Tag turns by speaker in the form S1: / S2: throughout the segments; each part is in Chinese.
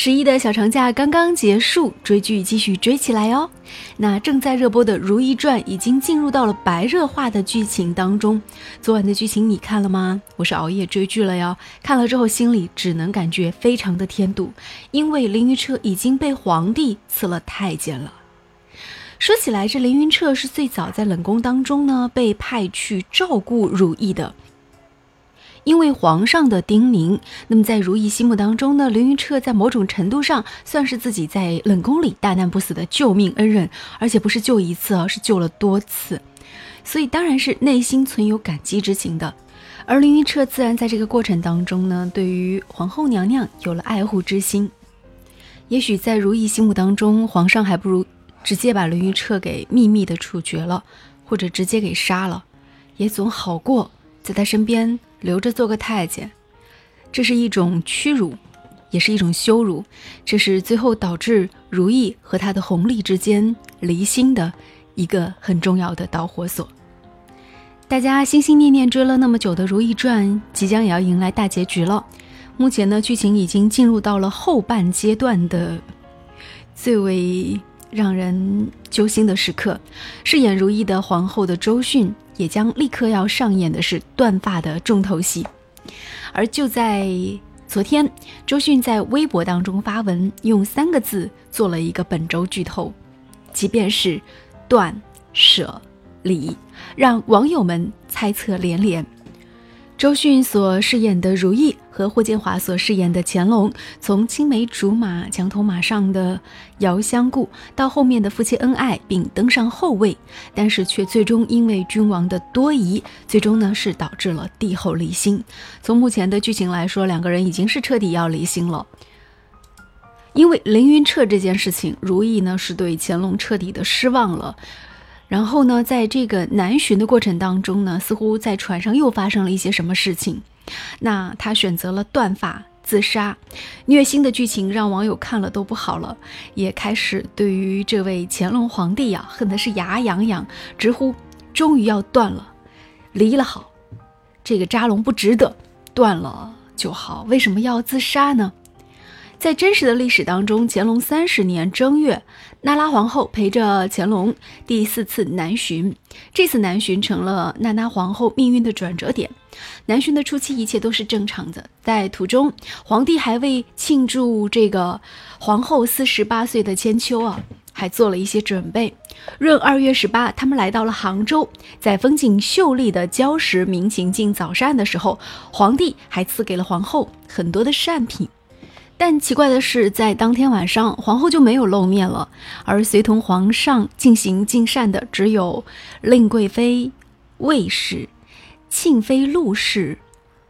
S1: 十一的小长假刚刚结束，追剧继续追起来哦。那正在热播的《如懿传》已经进入到了白热化的剧情当中。昨晚的剧情你看了吗？我是熬夜追剧了哟，看了之后心里只能感觉非常的添堵，因为凌云彻已经被皇帝赐了太监了。说起来，这凌云彻是最早在冷宫当中呢被派去照顾如懿的。因为皇上的叮咛，那么在如懿心目当中呢，凌云彻在某种程度上算是自己在冷宫里大难不死的救命恩人，而且不是救一次啊，是救了多次，所以当然是内心存有感激之情的。而凌云彻自然在这个过程当中呢，对于皇后娘娘有了爱护之心。也许在如懿心目当中，皇上还不如直接把凌云彻给秘密的处决了，或者直接给杀了，也总好过在他身边。留着做个太监，这是一种屈辱，也是一种羞辱。这是最后导致如懿和他的弘历之间离心的一个很重要的导火索。大家心心念念追了那么久的《如懿传》，即将也要迎来大结局了。目前呢，剧情已经进入到了后半阶段的最为让人揪心的时刻。饰演如懿的皇后的周迅。也将立刻要上演的是断发的重头戏，而就在昨天，周迅在微博当中发文，用三个字做了一个本周剧透，即便是断舍离，让网友们猜测连连。周迅所饰演的如意和霍建华所饰演的乾隆，从青梅竹马、墙头马上的遥相顾，到后面的夫妻恩爱并登上后位，但是却最终因为君王的多疑，最终呢是导致了帝后离心。从目前的剧情来说，两个人已经是彻底要离心了。因为凌云彻这件事情，如意呢是对乾隆彻底的失望了。然后呢，在这个南巡的过程当中呢，似乎在船上又发生了一些什么事情。那他选择了断发自杀，虐心的剧情让网友看了都不好了，也开始对于这位乾隆皇帝呀恨的是牙痒痒，直呼终于要断了，离了好，这个扎龙不值得，断了就好，为什么要自杀呢？在真实的历史当中，乾隆三十年正月，娜拉皇后陪着乾隆第四次南巡。这次南巡成了娜拉皇后命运的转折点。南巡的初期，一切都是正常的。在途中，皇帝还为庆祝这个皇后四十八岁的千秋啊，还做了一些准备。闰二月十八，他们来到了杭州，在风景秀丽的礁石明晴镜早膳的时候，皇帝还赐给了皇后很多的善品。但奇怪的是，在当天晚上，皇后就没有露面了，而随同皇上进行进膳的只有令贵妃、魏氏、庆妃陆氏、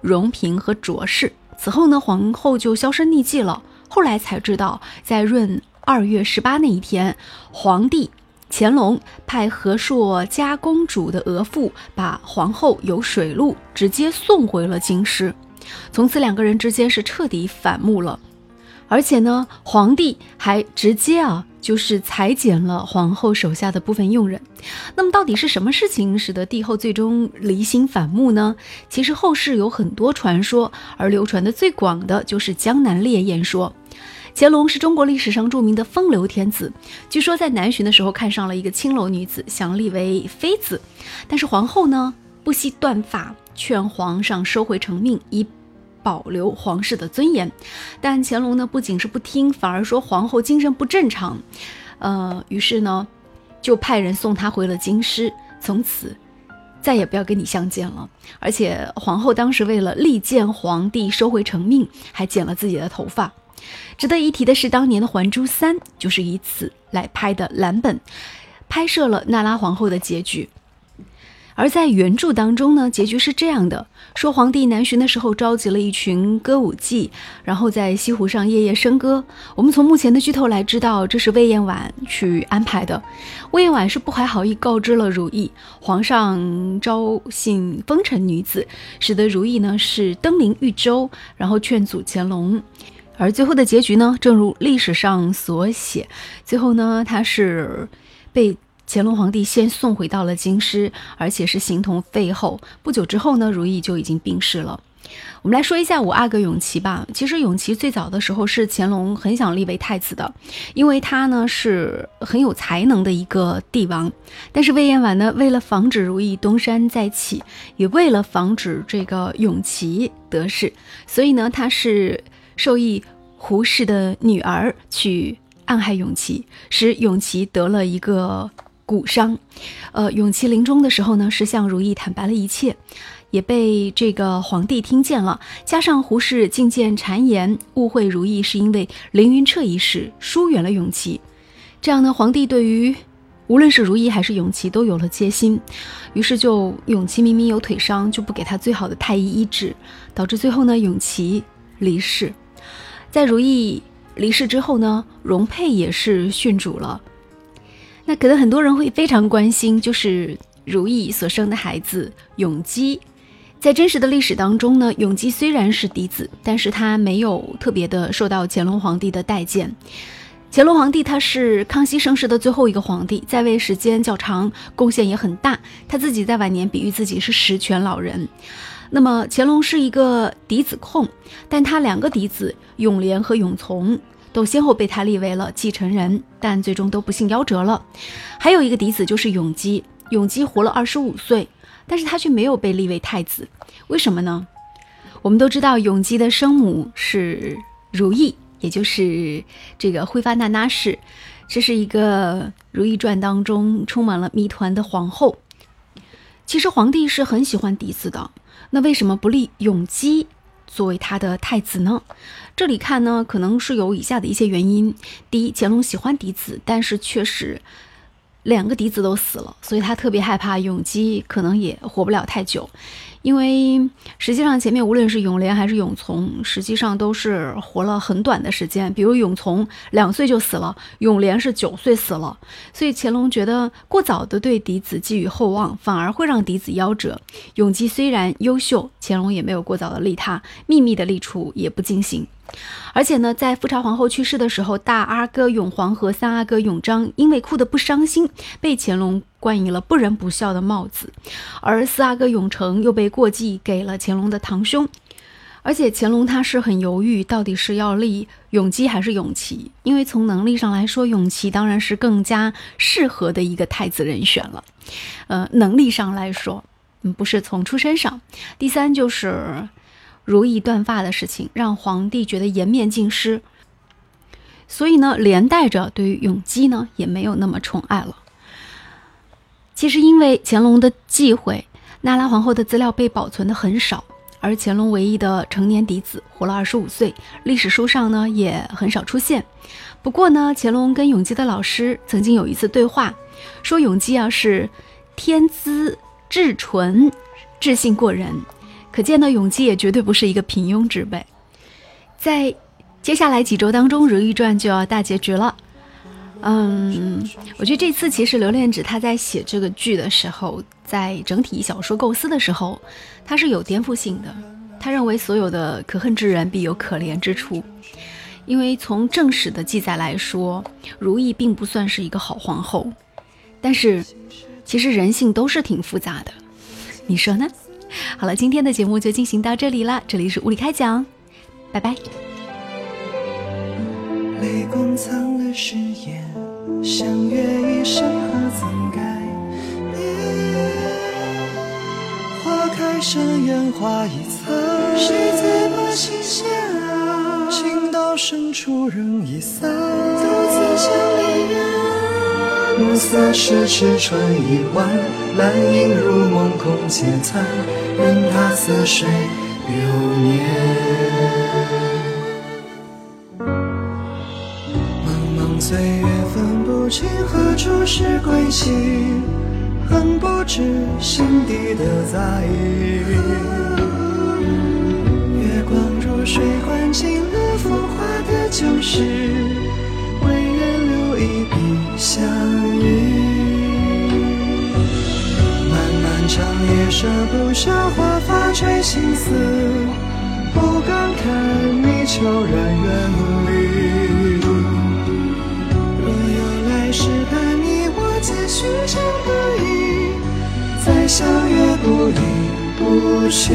S1: 荣嫔和卓氏。此后呢，皇后就销声匿迹了。后来才知道，在闰二月十八那一天，皇帝乾隆派和硕家公主的额驸把皇后由水路直接送回了京师，从此两个人之间是彻底反目了。而且呢，皇帝还直接啊，就是裁减了皇后手下的部分佣人。那么，到底是什么事情使得帝后最终离心反目呢？其实后世有很多传说，而流传的最广的就是江南烈焰说。乾隆是中国历史上著名的风流天子，据说在南巡的时候看上了一个青楼女子，想立为妃子，但是皇后呢不惜断发，劝皇上收回成命，以。保留皇室的尊严，但乾隆呢不仅是不听，反而说皇后精神不正常，呃，于是呢就派人送她回了京师，从此再也不要跟你相见了。而且皇后当时为了力荐皇帝收回成命，还剪了自己的头发。值得一提的是，当年的《还珠三》就是以此来拍的蓝本，拍摄了娜拉皇后的结局。而在原著当中呢，结局是这样的：说皇帝南巡的时候召集了一群歌舞伎，然后在西湖上夜夜笙歌。我们从目前的剧透来知道，这是魏延婉去安排的。魏延婉是不怀好意告知了如懿，皇上招幸风尘女子，使得如懿呢是登临豫州，然后劝阻乾隆。而最后的结局呢，正如历史上所写，最后呢他是被。乾隆皇帝先送回到了京师，而且是形同废后。不久之后呢，如意就已经病逝了。我们来说一下五阿哥永琪吧。其实永琪最早的时候是乾隆很想立为太子的，因为他呢是很有才能的一个帝王。但是魏延婉呢，为了防止如意东山再起，也为了防止这个永琪得势，所以呢，他是授意胡氏的女儿去暗害永琪，使永琪得了一个骨伤。呃，永琪临终的时候呢，是向如意坦白了一切。也被这个皇帝听见了，加上胡氏进谏谗言，误会如意是因为凌云彻一事疏远了永琪，这样呢，皇帝对于无论是如意还是永琪都有了戒心，于是就永琪明明有腿伤，就不给他最好的太医医治，导致最后呢，永琪离世。在如意离世之后呢，容佩也是殉主了。那可能很多人会非常关心，就是如意所生的孩子永基。在真实的历史当中呢，永基虽然是嫡子，但是他没有特别的受到乾隆皇帝的待见。乾隆皇帝他是康熙盛世的最后一个皇帝，在位时间较长，贡献也很大。他自己在晚年比喻自己是十全老人。那么乾隆是一个嫡子控，但他两个嫡子永琏和永琮都先后被他立为了继承人，但最终都不幸夭折了。还有一个嫡子就是永基，永基活了二十五岁。但是他却没有被立为太子，为什么呢？我们都知道永基的生母是如意，也就是这个辉发那那氏，这是一个《如懿传》当中充满了谜团的皇后。其实皇帝是很喜欢嫡子的，那为什么不立永基作为他的太子呢？这里看呢，可能是有以下的一些原因：第一，乾隆喜欢嫡子，但是确实。两个嫡子都死了，所以他特别害怕永基可能也活不了太久。因为实际上前面无论是永琏还是永琮，实际上都是活了很短的时间。比如永琮两岁就死了，永琏是九岁死了。所以乾隆觉得过早的对嫡子寄予厚望，反而会让嫡子夭折。永基虽然优秀，乾隆也没有过早的立他，秘密的立储也不进行。而且呢，在富察皇后去世的时候，大阿哥永璜和三阿哥永璋因为哭得不伤心，被乾隆冠以了不仁不孝的帽子；而四阿哥永成又被过继给了乾隆的堂兄。而且乾隆他是很犹豫，到底是要立永基还是永琪，因为从能力上来说，永琪当然是更加适合的一个太子人选了。呃，能力上来说，嗯，不是从出身上。第三就是。如意断发的事情让皇帝觉得颜面尽失，所以呢，连带着对于永基呢也没有那么宠爱了。其实因为乾隆的忌讳，娜拉皇后的资料被保存的很少，而乾隆唯一的成年嫡子活了二十五岁，历史书上呢也很少出现。不过呢，乾隆跟永基的老师曾经有一次对话，说永基啊是天资至纯，智性过人。可见呢，永基也绝对不是一个平庸之辈。在接下来几周当中，《如懿传》就要大结局了。嗯，我觉得这次其实刘恋指他在写这个剧的时候，在整体小说构思的时候，他是有颠覆性的。他认为所有的可恨之人必有可怜之处，因为从正史的记载来说，如懿并不算是一个好皇后。但是，其实人性都是挺复杂的，你说呢？好了，今天的节目就进行到这里啦。这里是物理开讲，拜拜。泪光藏了誓言，相约一生何曾改变？花开盛烟花易残，谁在把心弦啊？情到深处人已散。暮色迟迟春已晚，兰影如梦空劫残，任它似水流年。茫茫岁月分不清何处是归期，恨不知心底的在意。月光如水灌进了浮华的旧事，唯愿留一笔相。漫漫长夜舍不下华发垂青丝，不敢看你悄然远离。若有来世，盼你我结寻常得意，再相约不离。
S2: 不弃。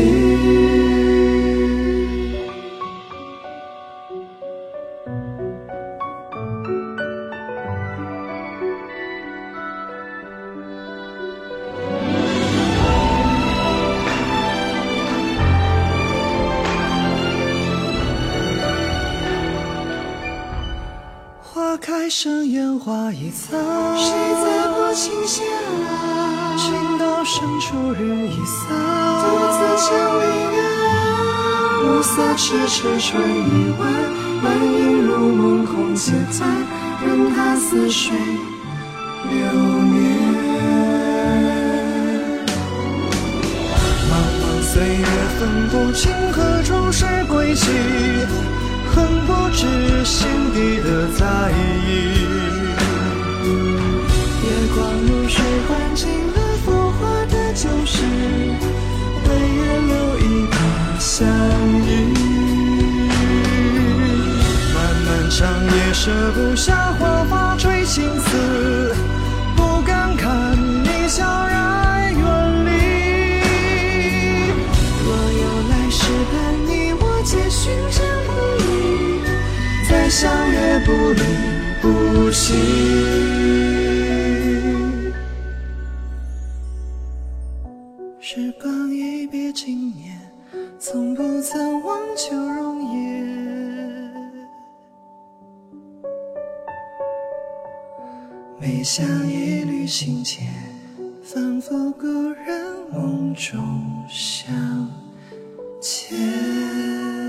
S2: 花开盛烟花易残，
S3: 谁在薄情下？
S2: 情到深处人已散，
S3: 独自向离岸。
S2: 暮色迟迟春已晚，满影入梦空嗟叹，任他似水流年。茫茫岁月分不清何处是归期。恨不知心底的在意，
S3: 月光如水唤醒了浮华的旧事，
S2: 为月留一笔相依。漫漫长夜舍不下相约不离不弃，时光一别经年，从不曾忘旧容颜。每想一缕心牵，仿佛故人梦中相见。